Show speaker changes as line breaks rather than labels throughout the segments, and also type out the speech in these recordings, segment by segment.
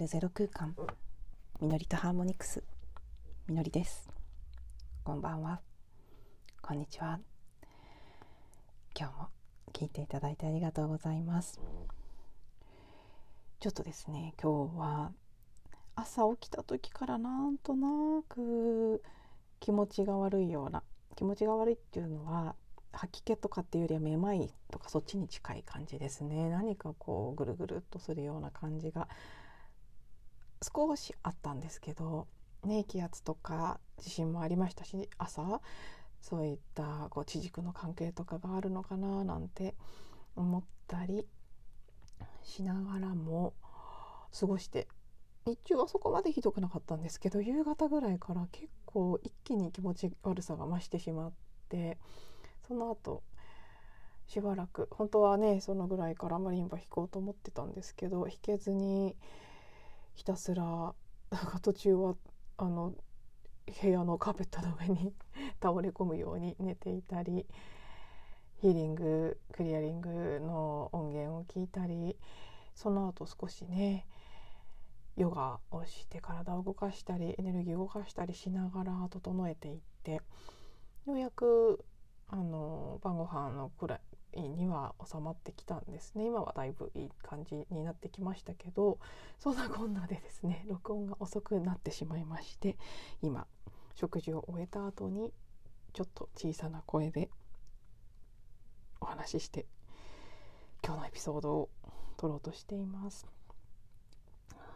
るゼロ空間。みのりとハーモニクス。みのりです。こんばんは。こんにちは。今日も聞いていただいてありがとうございます。ちょっとですね今日は朝起きた時からなんとなく気持ちが悪いような気持ちが悪いっていうのは吐き気とかっていうよりはめまいとかそっちに近い感じですね。何かこうぐるぐるっとするような感じが少しあったんですけど、ね、気圧とか地震もありましたし朝そういったこう地軸の関係とかがあるのかななんて思ったりしながらも過ごして日中はそこまでひどくなかったんですけど夕方ぐらいから結構一気に気持ち悪さが増してしまってその後しばらく本当はねそのぐらいからマリンバ弾こうと思ってたんですけど弾けずにひたすらなんか途中はあの部屋のカーペットの上に 倒れ込むように寝ていたりヒーリングクリアリングの音源を聞いたりその後少しねヨガをして体を動かしたりエネルギーを動かしたりしながら整えていってようやくあの晩ご飯のくらいには収まってきたんですね。今はだいぶいい感じになってきましたけどそんなこんなでですね 録音が遅くなってしまいまして今食事を終えた後にちょっと小さな声でお話しして今日のエピソードを撮ろうとしています。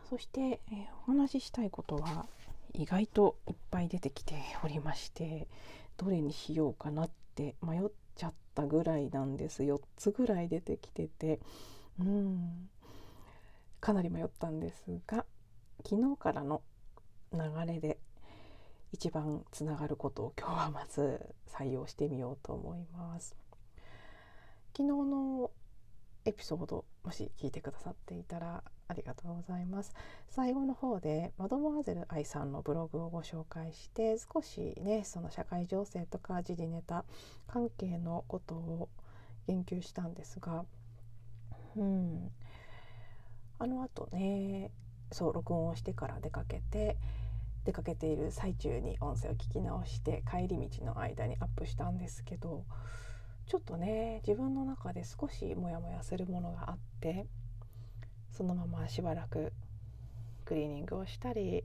そして、えー、お話ししたいことは意外といっぱい出てきておりましてどれにしようかなって迷っちゃったぐらいなんです。4つぐらい出てきてて。うん。かなり迷ったんですが昨日からの流れで一番つながることを今日はまず採用してみようと思います。昨日のエピソードもし聞いてくださっていたらありがとうございます。最後の方でマドモアゼル愛さんのブログをご紹介して少しねその社会情勢とか時事ネタ関係のことを言及したんですがうん。あのあとねそう録音をしてから出かけて出かけている最中に音声を聞き直して帰り道の間にアップしたんですけどちょっとね自分の中で少しモヤモヤするものがあってそのまましばらくクリーニングをしたり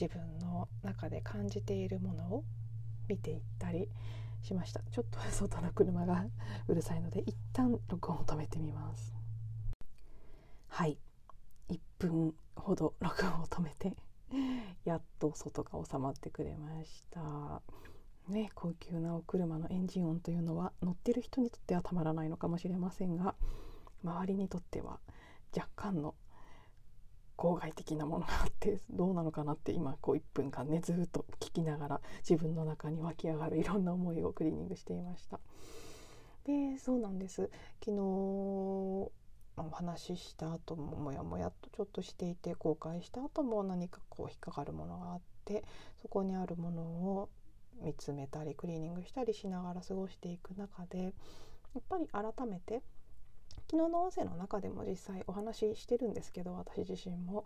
自分の中で感じているものを見ていったりしました。ちょっと外の車がうるさいので一旦録音を止めてみます。はい。1分ほど録音を止めてやっと外が収まってくれました。ね、高級なお車のエンジン音というのは乗ってる人にとってはたまらないのかもしれませんが周りにとっては若干の郊外的なものがあってどうなのかなって今こう1分間ねずっと聞きながら自分の中に湧き上がるいろんな思いをクリーニングしていました。でそうなんです昨日お話しした後もモヤモヤとちょっとしていて後悔した後も何かこう引っかかるものがあってそこにあるものを見つめたりクリーニングしたりしながら過ごしていく中でやっぱり改めて昨日の音声の中でも実際お話ししてるんですけど私自身も。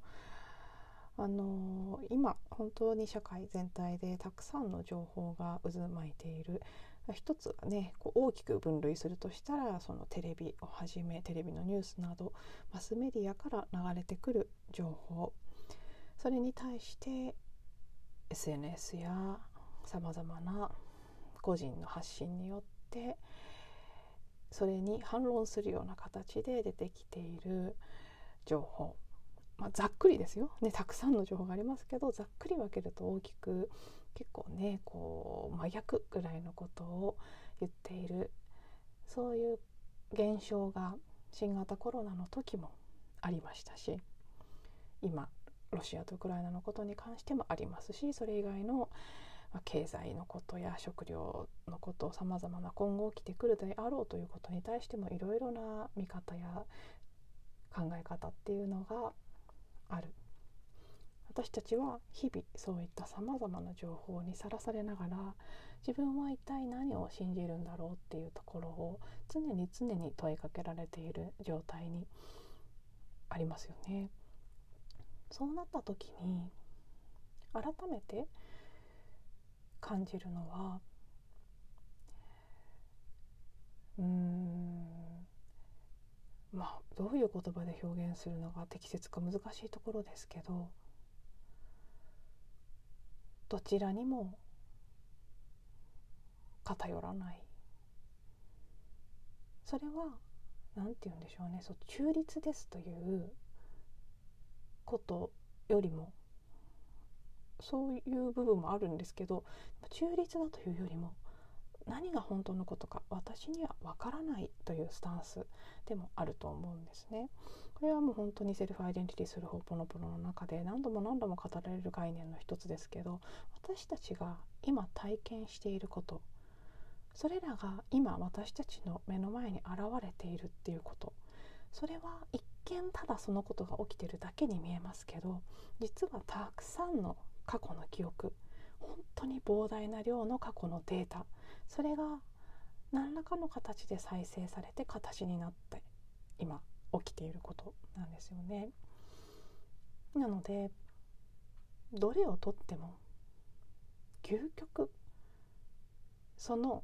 あのー、今本当に社会全体でたくさんの情報が渦巻いている一つがねこう大きく分類するとしたらそのテレビをはじめテレビのニュースなどマスメディアから流れてくる情報それに対して SNS やさまざまな個人の発信によってそれに反論するような形で出てきている情報、まあ、ざっくりですよ、ね、たくさんの情報がありますけどざっくり分けると大きく結構ねこう真逆ぐらいのことを言っている。そういう現象が新型コロナの時もありましたし今ロシアとウクライナのことに関してもありますしそれ以外のまあ、経済のことや食料のことさまざまな今後起きてくるであろうということに対してもいろいろな見方や考え方っていうのがある私たちは日々そういったさまざまな情報にさらされながら自分は一体何を信じるんだろうっていうところを常に常に問いかけられている状態にありますよね。そうなった時に改めて感じるのはうんまあどういう言葉で表現するのが適切か難しいところですけどどちらにも偏らない。それは何て言うんでしょうねそう中立ですということよりもそういう部分もあるんですけど中立だというよりも何が本当のことか私にはわからないというスタンスでもあると思うんですね。これはもう本当にセルフアイデンティティするホーポノポノの中で何度も何度も語られる概念の一つですけど私たちが今体験していることそれらが今私たちの目の前に現れているっていうことそれは一見ただそのことが起きてるだけに見えますけど実はたくさんの過去の記憶。本当に膨大な量の過去のデータ。それが何らかの形で再生されて形になって今起きていることなんですよね。なのでどれをとっても究極その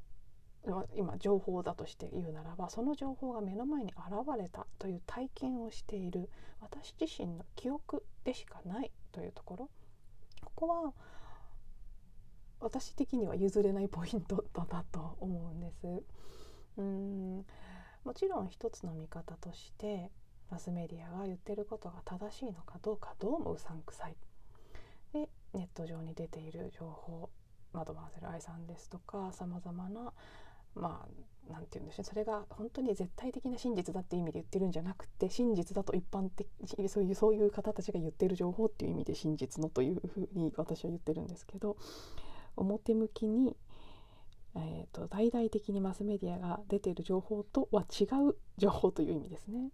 今情報だとして言うならばその情報が目の前に現れたという体験をしている私自身の記憶でしかないというところ。ここは私的には譲れないポイントだなと思うんです。うんもちろん一つの見方としてマスメディアが言ってることが正しいのかどうかどうもうさんくさい。でネット上に出ている情報マドマーゼル愛さんですとかさまざまなまあ何て言うんでしょうそれが本当に絶対的な真実だっていう意味で言ってるんじゃなくて真実だと一般的そういうそういう方たちが言ってる情報っていう意味で真実のというふうに私は言ってるんですけど表向きに、えーと、大々的にマスメディアが出てる情報とは違う情報という意味ですね。っ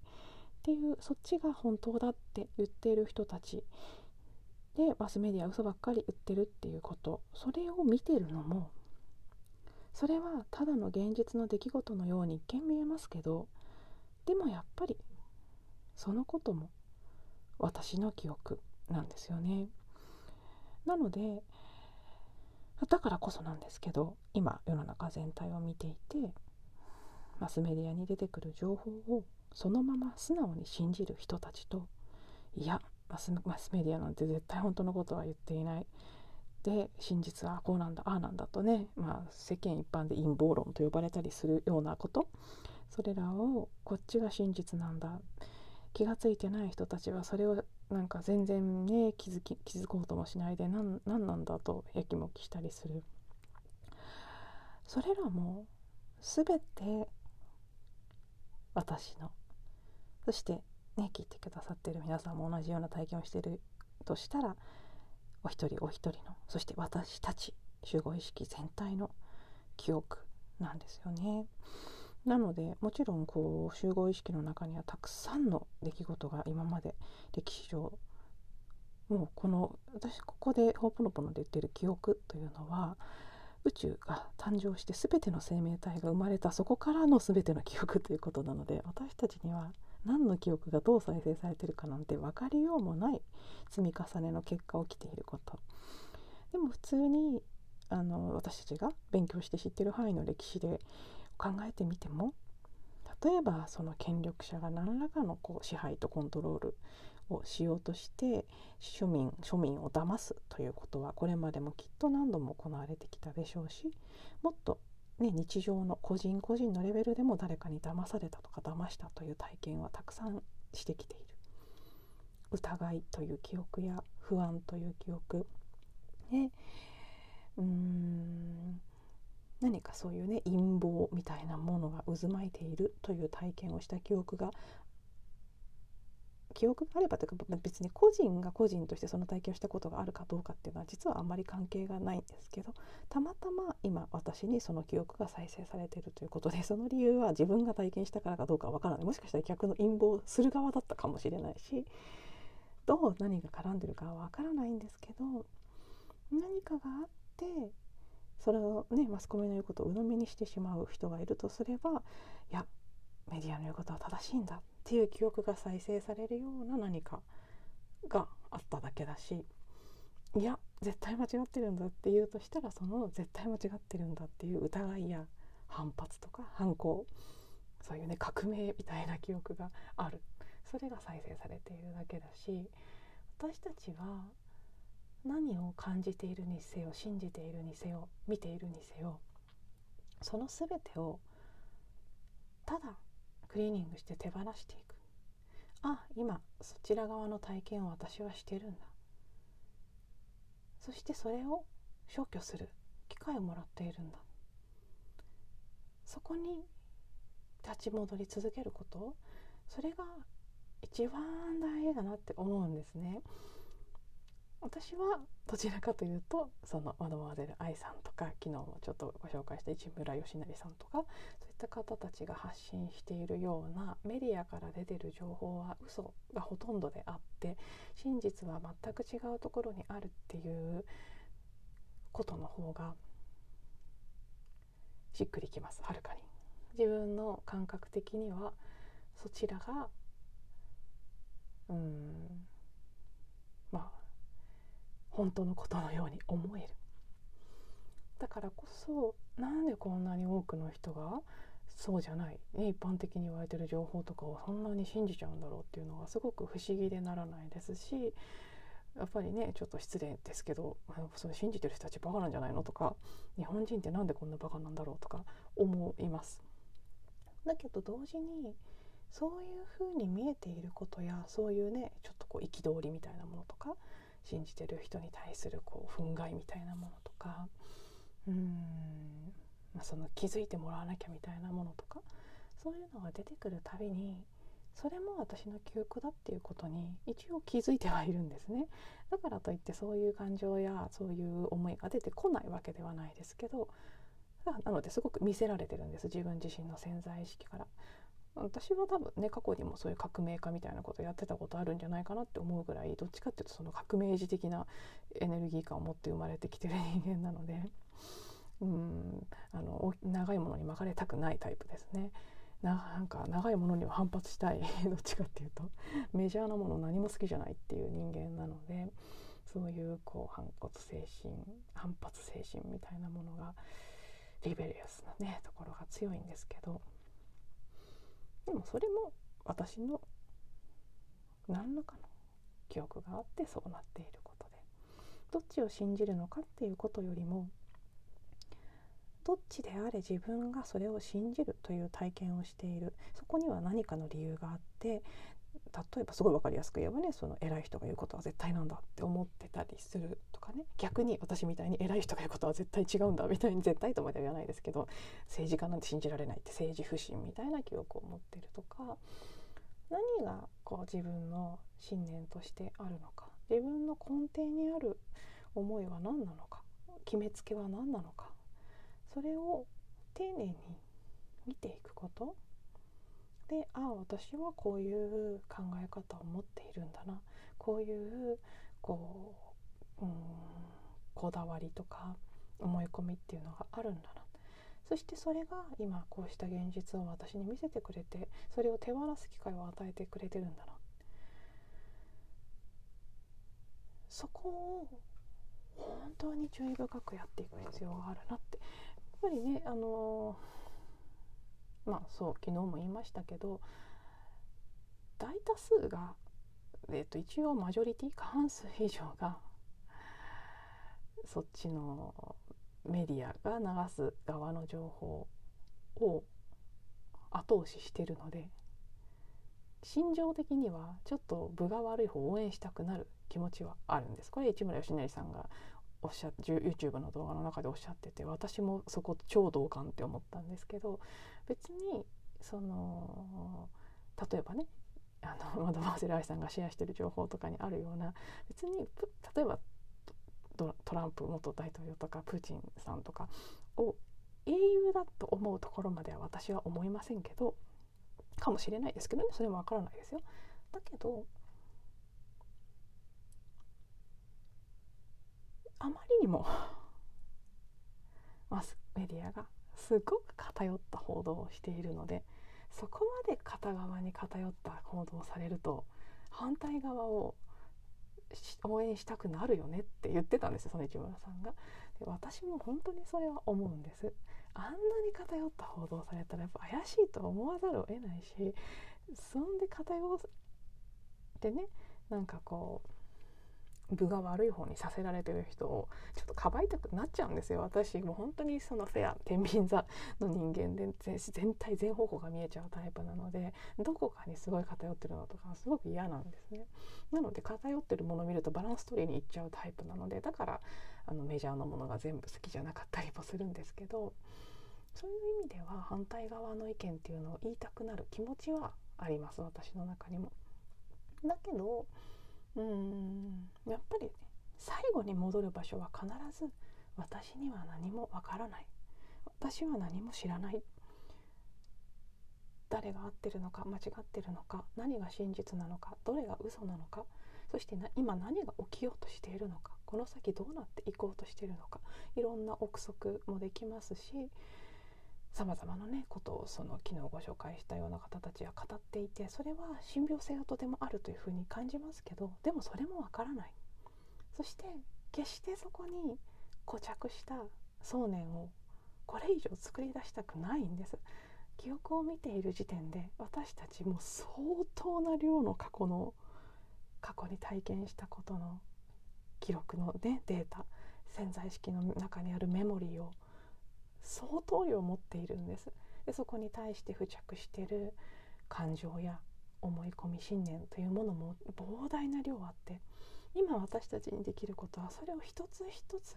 ていうそっちが本当だって言ってる人たちでマスメディア嘘ばっかり言ってるっていうことそれを見てるのもそれはただの現実の出来事のように一見見えますけどでもやっぱりそのことも私の記憶なんですよね。なのでだからこそなんですけど今世の中全体を見ていてマスメディアに出てくる情報をそのまま素直に信じる人たちといやマスメディアなんて絶対本当のことは言っていないで真実はこうなんだああなんだとね、まあ、世間一般で陰謀論と呼ばれたりするようなこと。それらをこっちが真実なんだ。気が付いてない人たちはそれをなんか全然ね気づき気づこうともしないで何なんだとやきもきしたりする。それらも全て私の。そしてね聞いてくださってる皆さんも同じような体験をしてるとしたらお一人お一人のそして私たち集合意識全体の記憶なんですよね。なのでもちろんこう集合意識の中にはたくさんの出来事が今まで歴史上もうこの私ここでホーポノポノで言ってる記憶というのは宇宙が誕生して全ての生命体が生まれたそこからの全ての記憶ということなので私たちには何の記憶がどう再生されてるかなんて分かりようもない積み重ねの結果起きていること。でも普通にあの私たちが勉強して知ってる範囲の歴史で考えてみても例えばその権力者が何らかのこう支配とコントロールをしようとして庶民庶民を騙すということはこれまでもきっと何度も行われてきたでしょうしもっと、ね、日常の個人個人のレベルでも誰かに騙されたとか騙したという体験はたくさんしてきている。疑いという記憶や不安という記憶。ね。うん。何かそういうね陰謀みたいなものが渦巻いているという体験をした記憶が記憶があればというか別に個人が個人としてその体験をしたことがあるかどうかっていうのは実はあんまり関係がないんですけどたまたま今私にその記憶が再生されているということでその理由は自分が体験したからかどうかわからない。もしかしたら逆の陰謀する側だったかもしれないしどう何が絡んでるかはわからないんですけど何かがあってそれをねマスコミの言うことを鵜呑みにしてしまう人がいるとすればいやメディアの言うことは正しいんだっていう記憶が再生されるような何かがあっただけだしいや絶対間違ってるんだって言うとしたらその絶対間違ってるんだっていう疑いや反発とか反抗そういうね革命みたいな記憶がある。それが再生されているだけだし私たちは何を感じているにせよ信じているにせよ見ているにせよその全てをただクリーニングして手放していく。あ今そちら側の体験を私はしてるんだ。そしてそれを消去する機会をもらっているんだ。そこに立ち戻り続けることそれが一番大事だなって思うんですね。私はどちらかというとそのマドモアゼル愛さんとか昨日もちょっとご紹介した市村義成さんとかそういった方たちが発信しているようなメディアから出てる情報は嘘がほとんどであって真実は全く違うところにあるっていうことの方がしっくりきますはるかに。自分の感覚的にはそちらがうんまあ本当のことのように思える。だからこそなんでこんなに多くの人がそうじゃない、ね、一般的に言われてる情報とかをそんなに信じちゃうんだろうっていうのがすごく不思議でならないですしやっぱりねちょっと失礼ですけどそれ信じてる人たちバカなんじゃないの？とか日本人ってなんでこんなバカなんだろう？とか思います。だけど同時にそういうふうに見えていることやそういうねちょっとこう憤りみたいなものとか信じてる人に対するこう憤慨みたいなものとかうん、まあ、その気づいてもらわなきゃみたいなものとかそういうのが出てくるたびにそれも私の記憶だっていうことに一応気づいてはいるんですね。だからといってそういう感情やそういう思いが出てこないわけではないですけどなのですごく見せられてるんです。自分自身の潜在意識から。私は多分ね過去にもそういう革命家みたいなことやってたことあるんじゃないかなって思うぐらいどっちかっていうとその革命児的なエネルギー感を持って生まれてきてる人間なので。うん。あの長いものに巻かれたくないタイプですね。なんか長いものには反発したい。どっちかっていうと。メジャーなもの何も好きじゃないっていう人間なのでそういうこう反骨精神反発精神みたいなものがリベリアスなねところが強いんですけど。でもそれも私の何らかの記憶があってそうなっていることでどっちを信じるのかっていうことよりもどっちであれ自分がそれを信じるという体験をしている。そこには何かの理由があって例えばすごい分かりやすく言えばねその偉い人が言うことは絶対なんだって思ってたりするとかね逆に私みたいに偉い人が言うことは絶対違うんだみたいに絶対とまでは言わないですけど政治家なんて信じられないって政治不信みたいな記憶を持ってるとか何がこう自分の信念としてあるのか自分の根底にある思いは何なのか決めつけは何なのかそれを丁寧に見ていくことでああ私はこういう考え方を持っているんだな。こういうこう、うん、こだわりとか思い込みっていうのがあるんだな。そしてそれが今こうした現実を私に見せてくれてそれを手放す機会を与えてくれてるんだな。そこを本当に注意深くやっていく必要があるなって。やっぱりねあのーまあそう昨日も言いましたけど大多数が、えー、と一応マジョリティ過半数以上がそっちのメディアが流す側の情報を後押ししてるので心情的にはちょっと分が悪い方を応援したくなる気持ちはあるんです。これ市村義成さんがおっしゃ YouTube の動画の中でおっしゃってて私もそこ超同感って思ったんですけど別にその例えばねあのマドバーゼル・ アイさんがシェアしてる情報とかにあるような別に例えばトランプ元大統領とかプーチンさんとかを英雄だと思うところまでは私は思いませんけどかもしれないですけどねそれもわからないですよ。だけどあまりにも マスメディアがすごく偏った報道をしているので
そこまで片側に偏った行動をされると反対側を応援したくなるよねって言ってたんですよその市村さんが。で私も本当にそれは思うんです。あんなに偏った報道されたらやっぱ怪しいと思わざるを得ないしそんで偏ってねなんかこう分が悪い方にさせられてる人をちょっとかばいたくなっちゃうんですよ私も本当にそのフェア天秤座の人間で全体全方向が見えちゃうタイプなのでどこかにすごい偏ってるのとかすごく嫌なんですねなので偏ってるものを見るとバランス取りにいっちゃうタイプなのでだからあのメジャーのものが全部好きじゃなかったりもするんですけどそういう意味では反対側の意見っていうのを言いたくなる気持ちはあります私の中にも。だけどうん。やっぱり最後に戻る場所は必ず私には何もわからない。私は何も知らない。誰が合ってるのか間違ってるのか何が真実なのかどれが嘘なのかそして今何が起きようとしているのかこの先どうなっていこうとしているのかいろんな憶測もできますしさまざまなねことをその昨日ご紹介したような方たちは語っていてそれは信憑性がとてもあるというふうに感じますけどでもそれもわからない。そして決してそこに固着した想念をこれ以上作り出したくないんです。記憶を見ている時点で私たちも相当な量の過去の過去に体験したことの記録の、ね、データ潜在意識の中にあるメモリーを相当量持っているんです。でそこに対して付着している感情や思い込み信念というものも膨大な量あって今私たちにできることはそれを一つ一つ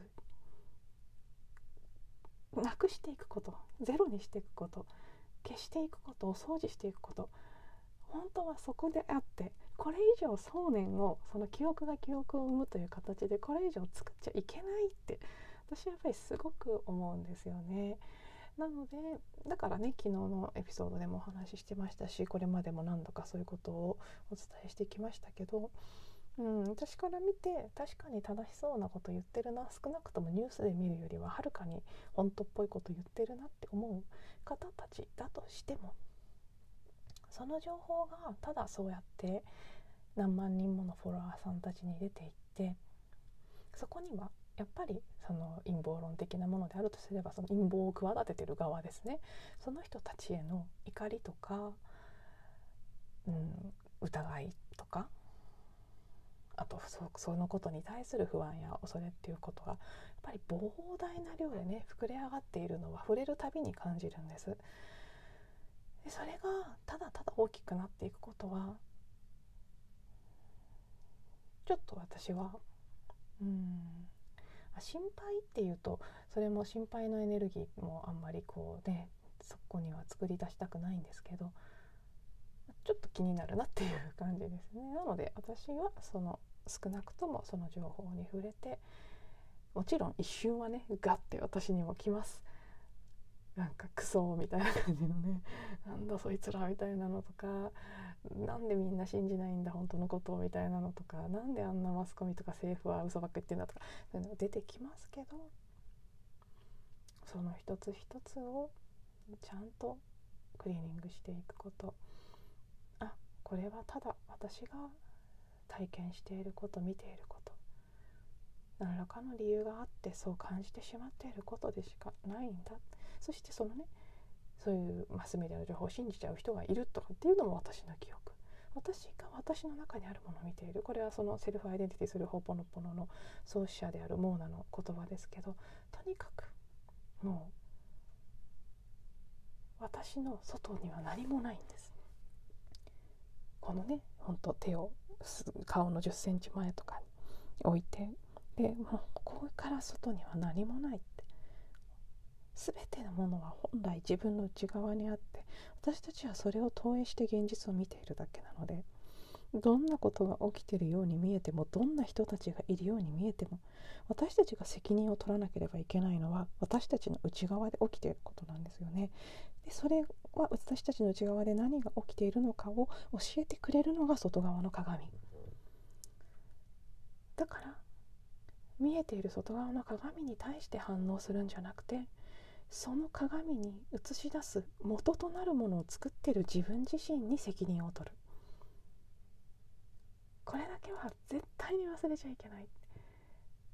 なくしていくことゼロにしていくこと消していくことお掃除していくこと本当はそこであってこれ以上想念をその記憶が記憶を生むという形でこれ以上作っちゃいけないって私やっぱりすごく思うんですよね。なのでだからね昨日のエピソードでもお話ししてましたしこれまでも何度かそういうことをお伝えしてきましたけど、うん、私から見て確かに正しそうなこと言ってるな少なくともニュースで見るよりははるかに本当っぽいこと言ってるなって思う方たちだとしてもその情報がただそうやって何万人ものフォロワーさんたちに出ていってそこにはやっぱりその陰謀論的なものであるとすればその陰謀を企ててる側ですねその人たちへの怒りとか、うん、疑いとかあとそのことに対する不安や恐れっていうことがやっぱり膨大な量でね膨れ上がっているのは触れるたびに感じるんです。でそれがただただ大きくなっていくことはちょっと私はうん心配っていうとそれも心配のエネルギーもあんまりこうねそこには作り出したくないんですけどちょっと気になるなっていう感じですね。なので私はその少なくともその情報に触れてもちろん一瞬はねガッて私にも来ます。なんかクソみたいな感じのね なんだそいつらみたいなのとかなんでみんな信じないんだ本当のことをみたいなのとかなんであんなマスコミとか政府は嘘ばっか言ってんだとかそういうの出てきますけどその一つ一つをちゃんとクリーニングしていくこと。あこれはただ私が体験していること見ていること。何らかの理由があってそう感じてしまっていることでしかないんだ。そしてそのねそういうマスメディアの情報を信じちゃう人がいるとかっていうのも私の記憶。私が私の中にあるものを見ている。これはそのセルフアイデンティティするホポノポノの創始者であるモーナの言葉ですけどとにかくもう私の外には何もないんです。このねほんと手を顔の1 0センチ前とかに置いてでもうここから外には何もないって全てのものは本来自分の内側にあって私たちはそれを投影して現実を見ているだけなのでどんなことが起きているように見えてもどんな人たちがいるように見えても私たちが責任を取らなければいけないのは私たちの内側で起きていることなんですよね。でそれは私たちの内側で何が起きているのかを教えてくれるのが外側の鏡。だから見えている外側の鏡に対して反応するんじゃなくてその鏡に映し出す元となるものを作ってる自分自身に責任を取る。これだけは絶対に忘れちゃいけない。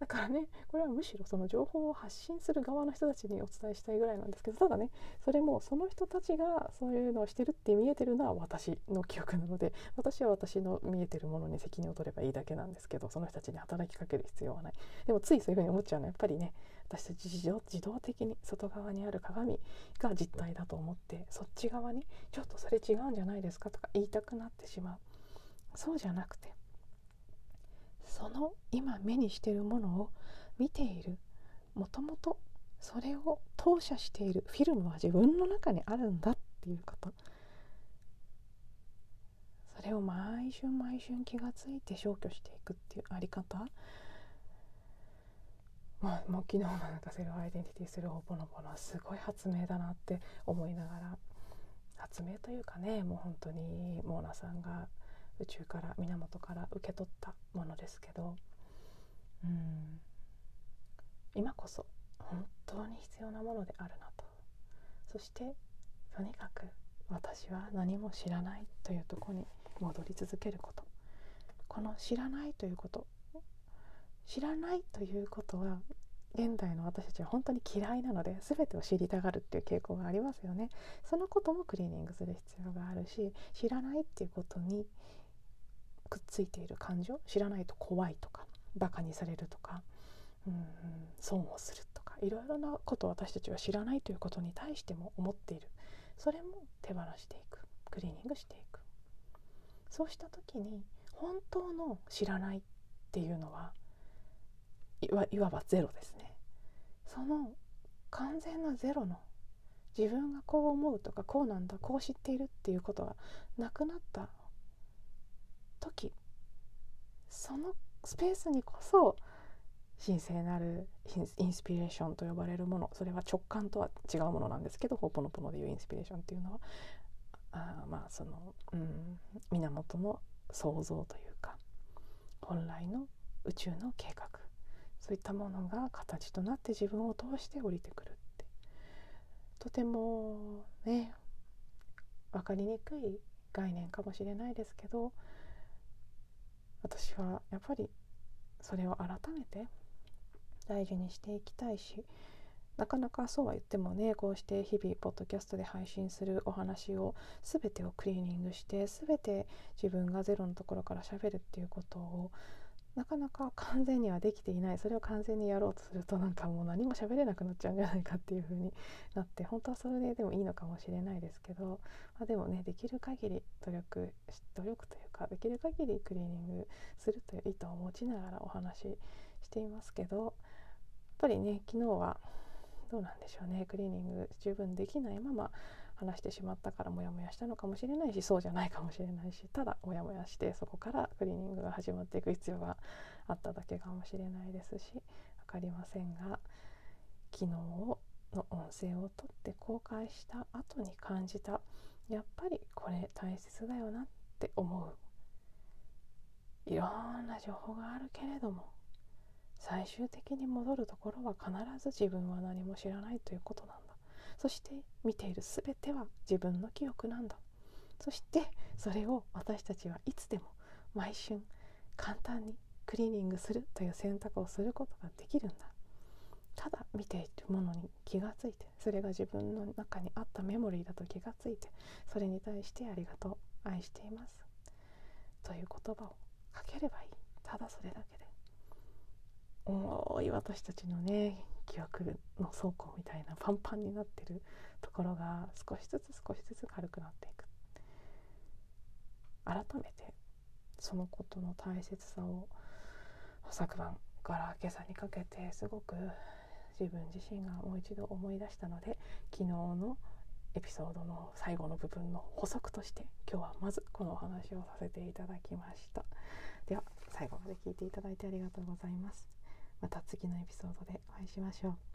だからねこれはむしろその情報を発信する側の人たちにお伝えしたいぐらいなんですけどただねそれもその人たちがそういうのをしてるって見えてるのは私の記憶なので私は私の見えてるものに責任を取ればいいだけなんですけどその人たちに働きかける必要はない。でもついそういうふうに思っちゃうのはやっぱりね私たち自動自動的に外側にある鏡が実体だと思ってそっち側にちょっとそれ違うんじゃないですかとか言いたくなってしまう。そうじゃなくてその今目にしているものを見ている。もともとそれを投射しているフィルムは自分の中にあるんだっていうこと。それを毎週毎週気がついて消去していくっていうあり方。まあもう昨日もなんかセルフアイデンティティするほぽのぽのはすごい発明だなって思いながら。発明というかねもう本当にモーナさんが宇宙から源から受け取ったものですけどうん。今こそ本当に必要なものであるなと。そしてとにかく私は何も知らないというとこに戻り続けること。この知らないということ。知らないということは現代の私たちは本当に嫌いなので全てを知りたがるっていう傾向がありますよね。そのこともクリーニングする必要があるし知らないっていうことにくっついている感情知らないと怖いとかバカにされるとかうん損をするとかいろいろなことを私たちは知らないということに対しても思っている。それも手放していくクリーニングしていく。そうした時に本当の知らないっていうのはいわばゼロですね。その完全なゼロの自分がこう思うとかこうなんだこう知っているっていうことがなくなった時そのスペースにこそ神聖なるインスピレーションと呼ばれるものそれは直感とは違うものなんですけどほぽのぽのでいうインスピレーションっていうのはあまあその、うん、源の創造というか本来の宇宙の計画そういったものが形となって自分を通して降りてくるってとてもね分かりにくい概念かもしれないですけど私はやっぱりそれを改めて大事にしていきたいしなかなかそうは言ってもねこうして日々ポッドキャストで配信するお話を全てをクリーニングして全て自分がゼロのところからしゃべるっていうことをなかなか完全にはできていない。それを完全にやろうとするとなんかもう何も喋れなくなっちゃうんじゃないかっていう風になって本当はそれででもいいのかもしれないですけど、まあ、でもねできる限り努力努力というかできる限りクリーニングするという意図を持ちながらお話ししていますけどやっぱりね昨日はどうなんでしょうね。クリーニング十分できないまま話してしまったからモヤモヤしたのかもしれないしそうじゃないかもしれないしただモヤモヤしてそこからクリーニングが始まっていく必要があっただけかもしれないですし分かりませんが昨日の音声をとって公開した後に感じたやっぱりこれ大切だよなっって思う。いろんな情報があるけれども最終的に戻るところは必ず自分は何も知らないということなんだ。そして見ている全ては自分の記憶なんだ。そしてそれを私たちはいつでも毎春簡単にクリーニングするという選択をすることができるんだ。ただ見ているものに気がついてそれが自分の中にあったメモリーだと気がついてそれに対してありがとう。愛しています。という言葉をかければいい。ただそれだけで。重い私たちのね記憶の倉庫みたいなパンパンになってるところが少しずつ少しずつ軽くなっていく。改めてそのことの大切さを昨晩から今朝にかけてすごく自分自身がもう一度思い出したので昨日のエピソードの最後の部分の補足として今日はまずこのお話をさせていただきました。では最後まで聞いていただいてありがとうございます。また次のエピソードでお会いしましょう。